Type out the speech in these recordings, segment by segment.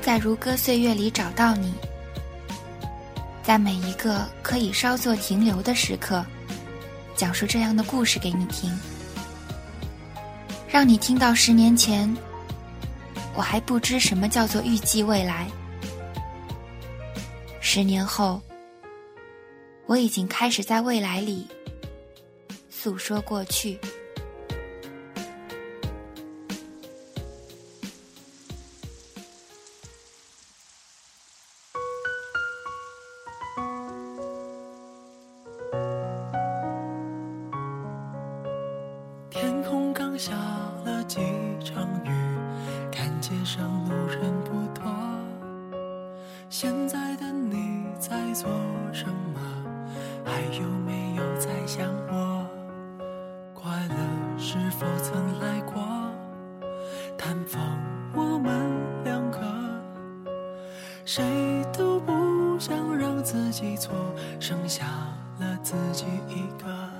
在如歌岁月里找到你，在每一个可以稍作停留的时刻，讲述这样的故事给你听，让你听到十年前，我还不知什么叫做预计未来。十年后，我已经开始在未来里诉说过去。现在的你在做什么？还有没有在想我？快乐是否曾来过？探访我们两个，谁都不想让自己错，剩下了自己一个。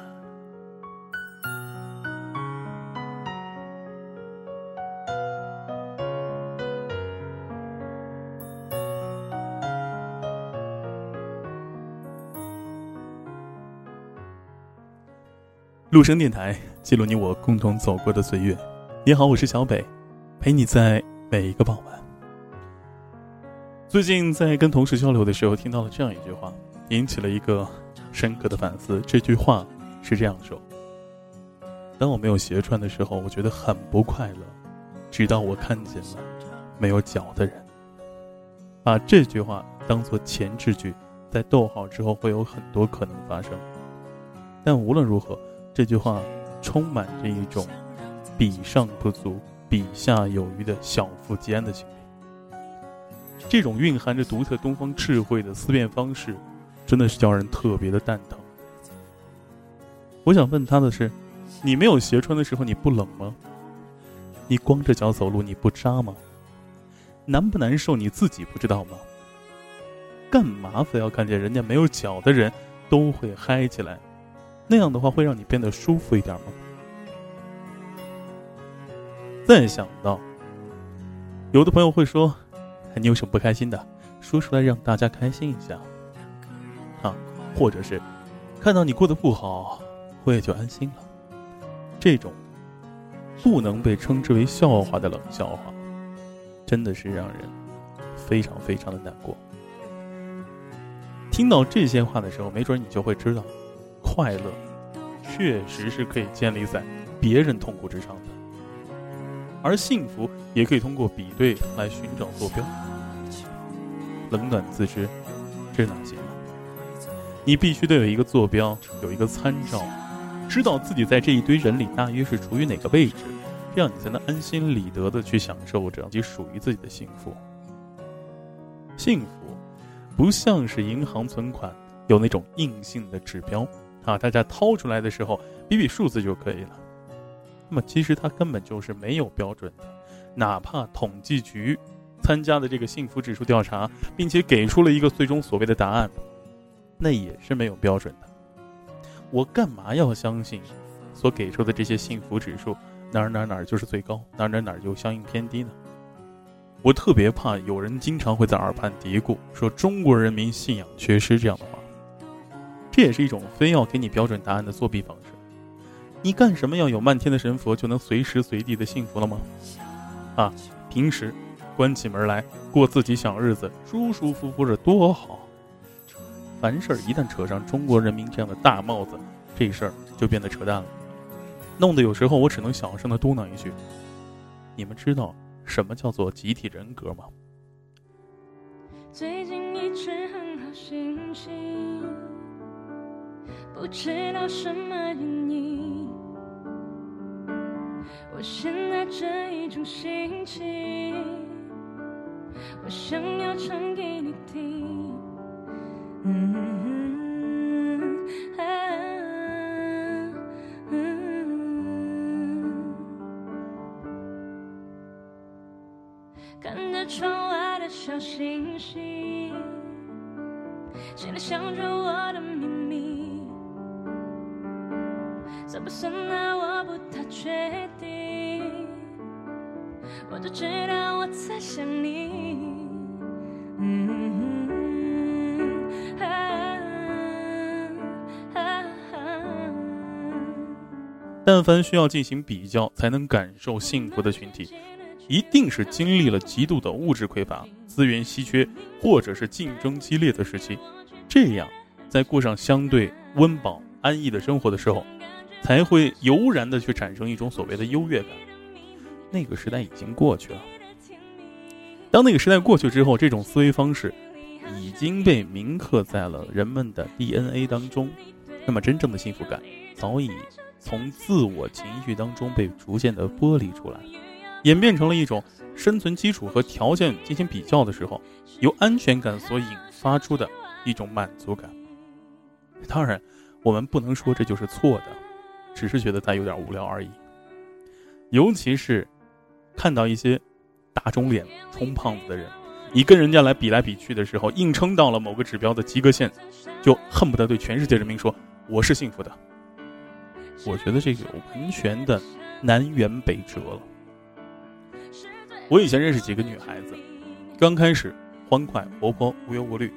陆生电台记录你我共同走过的岁月。你好，我是小北，陪你在每一个傍晚。最近在跟同事交流的时候，听到了这样一句话，引起了一个深刻的反思。这句话是这样说：当我没有鞋穿的时候，我觉得很不快乐，直到我看见了没有脚的人。把这句话当做前置句，在逗号之后会有很多可能发生。但无论如何。这句话充满着一种比上不足、比下有余的小富即安的心理。这种蕴含着独特东方智慧的思辨方式，真的是叫人特别的蛋疼。我想问他的是：你没有鞋穿的时候，你不冷吗？你光着脚走路，你不扎吗？难不难受，你自己不知道吗？干嘛非要看见人家没有脚的人都会嗨起来？那样的话会让你变得舒服一点吗？再想到，有的朋友会说：“你有什么不开心的？说出来让大家开心一下。”啊，或者是看到你过得不好，我也就安心了。这种不能被称之为笑话的冷笑话，真的是让人非常非常的难过。听到这些话的时候，没准你就会知道。快乐，确实是可以建立在别人痛苦之上的，而幸福也可以通过比对来寻找坐标。冷暖自知，这哪行？你必须得有一个坐标，有一个参照，知道自己在这一堆人里大约是处于哪个位置，这样你才能安心理得的去享受着己属于自己的幸福。幸福，不像是银行存款有那种硬性的指标。啊，大家掏出来的时候比比数字就可以了。那么其实它根本就是没有标准的，哪怕统计局参加的这个幸福指数调查，并且给出了一个最终所谓的答案，那也是没有标准的。我干嘛要相信所给出的这些幸福指数哪儿哪儿哪儿就是最高，哪儿哪儿哪儿就相应偏低呢？我特别怕有人经常会在耳畔嘀咕说中国人民信仰缺失这样的话。这也是一种非要给你标准答案的作弊方式。你干什么要有漫天的神佛就能随时随地的幸福了吗？啊，平时关起门来过自己小日子，舒舒服服的多好。凡事一旦扯上中国人民这样的大帽子，这事儿就变得扯淡了，弄得有时候我只能小声的嘟囔一句：“你们知道什么叫做集体人格吗？”最近一直很好心情。不知道什么原因，我现在这一种心情，我想要唱给你听。看着窗外的小星星，心里想着我的秘密。算不算呢？我不太确定。我只知道我在想你。但凡需要进行比较才能感受幸福的群体，一定是经历了极度的物质匮乏、资源稀缺，或者是竞争激烈的时期。这样，在过上相对温饱安逸的生活的时候，才会油然的去产生一种所谓的优越感。那个时代已经过去了。当那个时代过去之后，这种思维方式已经被铭刻在了人们的 DNA 当中。那么，真正的幸福感早已。从自我情绪当中被逐渐的剥离出来，演变成了一种生存基础和条件进行比较的时候，由安全感所引发出的一种满足感。当然，我们不能说这就是错的，只是觉得他有点无聊而已。尤其是看到一些大肿脸、充胖子的人，你跟人家来比来比去的时候，硬撑到了某个指标的及格线，就恨不得对全世界人民说：“我是幸福的。”我觉得这个完全的南辕北辙了。我以前认识几个女孩子，刚开始欢快活泼无忧无虑，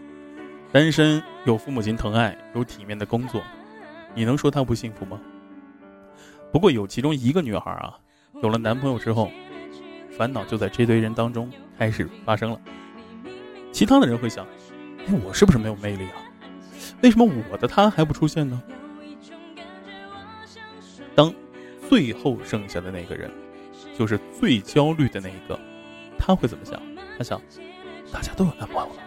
单身有父母亲疼爱有体面的工作，你能说她不幸福吗？不过有其中一个女孩啊，有了男朋友之后，烦恼就在这堆人当中开始发生了。其他的人会想：哎，我是不是没有魅力啊？为什么我的他还不出现呢？当最后剩下的那个人，就是最焦虑的那一个，他会怎么想？他想，大家都有男朋友了，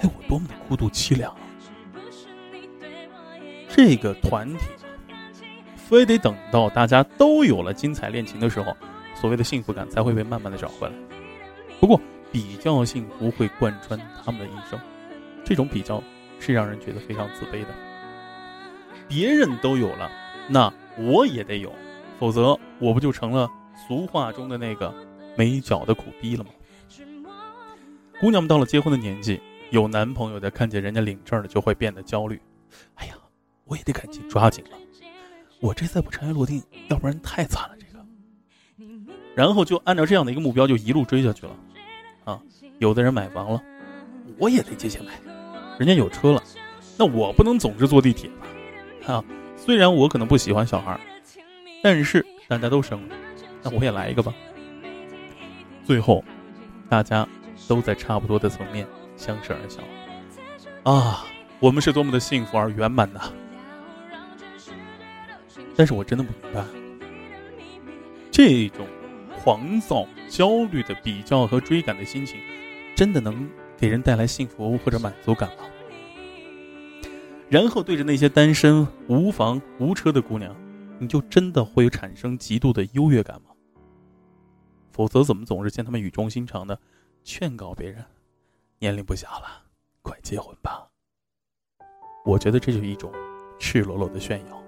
哎，我多么的孤独凄凉啊！这个团体，非得等到大家都有了精彩恋情的时候，所谓的幸福感才会被慢慢的找回来。不过，比较幸福会贯穿他们的一生，这种比较是让人觉得非常自卑的。别人都有了，那。我也得有，否则我不就成了俗话中的那个没脚的苦逼了吗？姑娘们到了结婚的年纪，有男朋友的看见人家领证了，就会变得焦虑。哎呀，我也得赶紧抓紧了，我这次不尘埃落定，要不然太惨了。这个，然后就按照这样的一个目标就一路追下去了。啊，有的人买房了，我也得借钱买。人家有车了，那我不能总是坐地铁吧？啊。虽然我可能不喜欢小孩，但是大家都生了，那我也来一个吧。最后，大家都在差不多的层面相视而笑。啊，我们是多么的幸福而圆满呐！但是我真的不明白，这种狂躁、焦虑的比较和追赶的心情，真的能给人带来幸福或者满足感吗？然后对着那些单身无房无车的姑娘，你就真的会产生极度的优越感吗？否则怎么总是见他们语重心长的劝告别人，年龄不小了，快结婚吧？我觉得这就是一种赤裸裸的炫耀。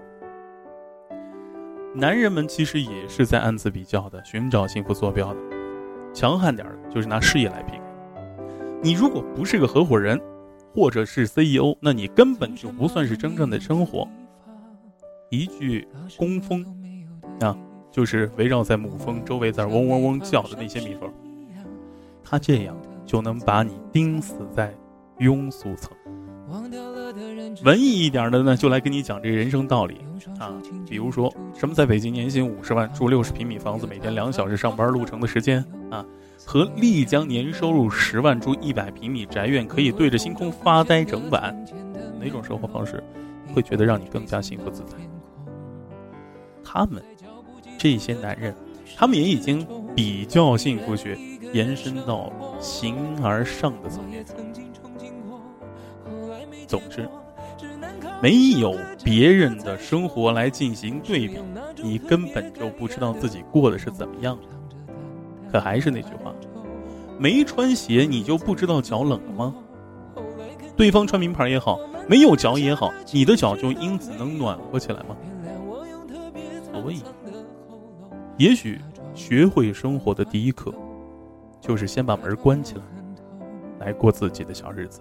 男人们其实也是在暗自比较的，寻找幸福坐标的。强悍点的就是拿事业来拼。你如果不是个合伙人。或者是 CEO，那你根本就不算是真正的生活。一句工蜂，啊，就是围绕在母蜂周围在嗡嗡嗡叫的那些蜜蜂，它这样就能把你钉死在庸俗层。文艺一点的呢，就来跟你讲这人生道理啊，比如说什么在北京年薪五十万住六十平米房子，每天两小时上班路程的时间啊。和丽江年收入十万住一百平米宅院，可以对着星空发呆整晚，哪种生活方式会觉得让你更加幸福自在？他们这些男人，他们也已经比较幸福学延伸到形而上的层面。总之，没有别人的生活来进行对比，你根本就不知道自己过的是怎么样的。可还是那句话，没穿鞋你就不知道脚冷了吗？对方穿名牌也好，没有脚也好，你的脚就因此能暖和起来吗？所以，也许学会生活的第一课，就是先把门关起来，来过自己的小日子。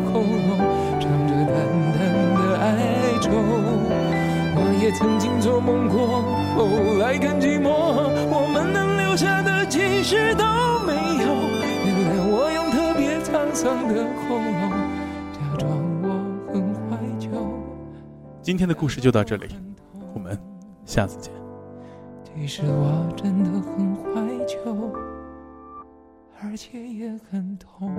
曾经做梦过，后来更寂寞，我们能留下的其实都没有。原谅我用特别沧桑的喉咙，假装我很怀旧。今天的故事就到这里，我们下次见。其实我真的很怀旧，而且也很痛。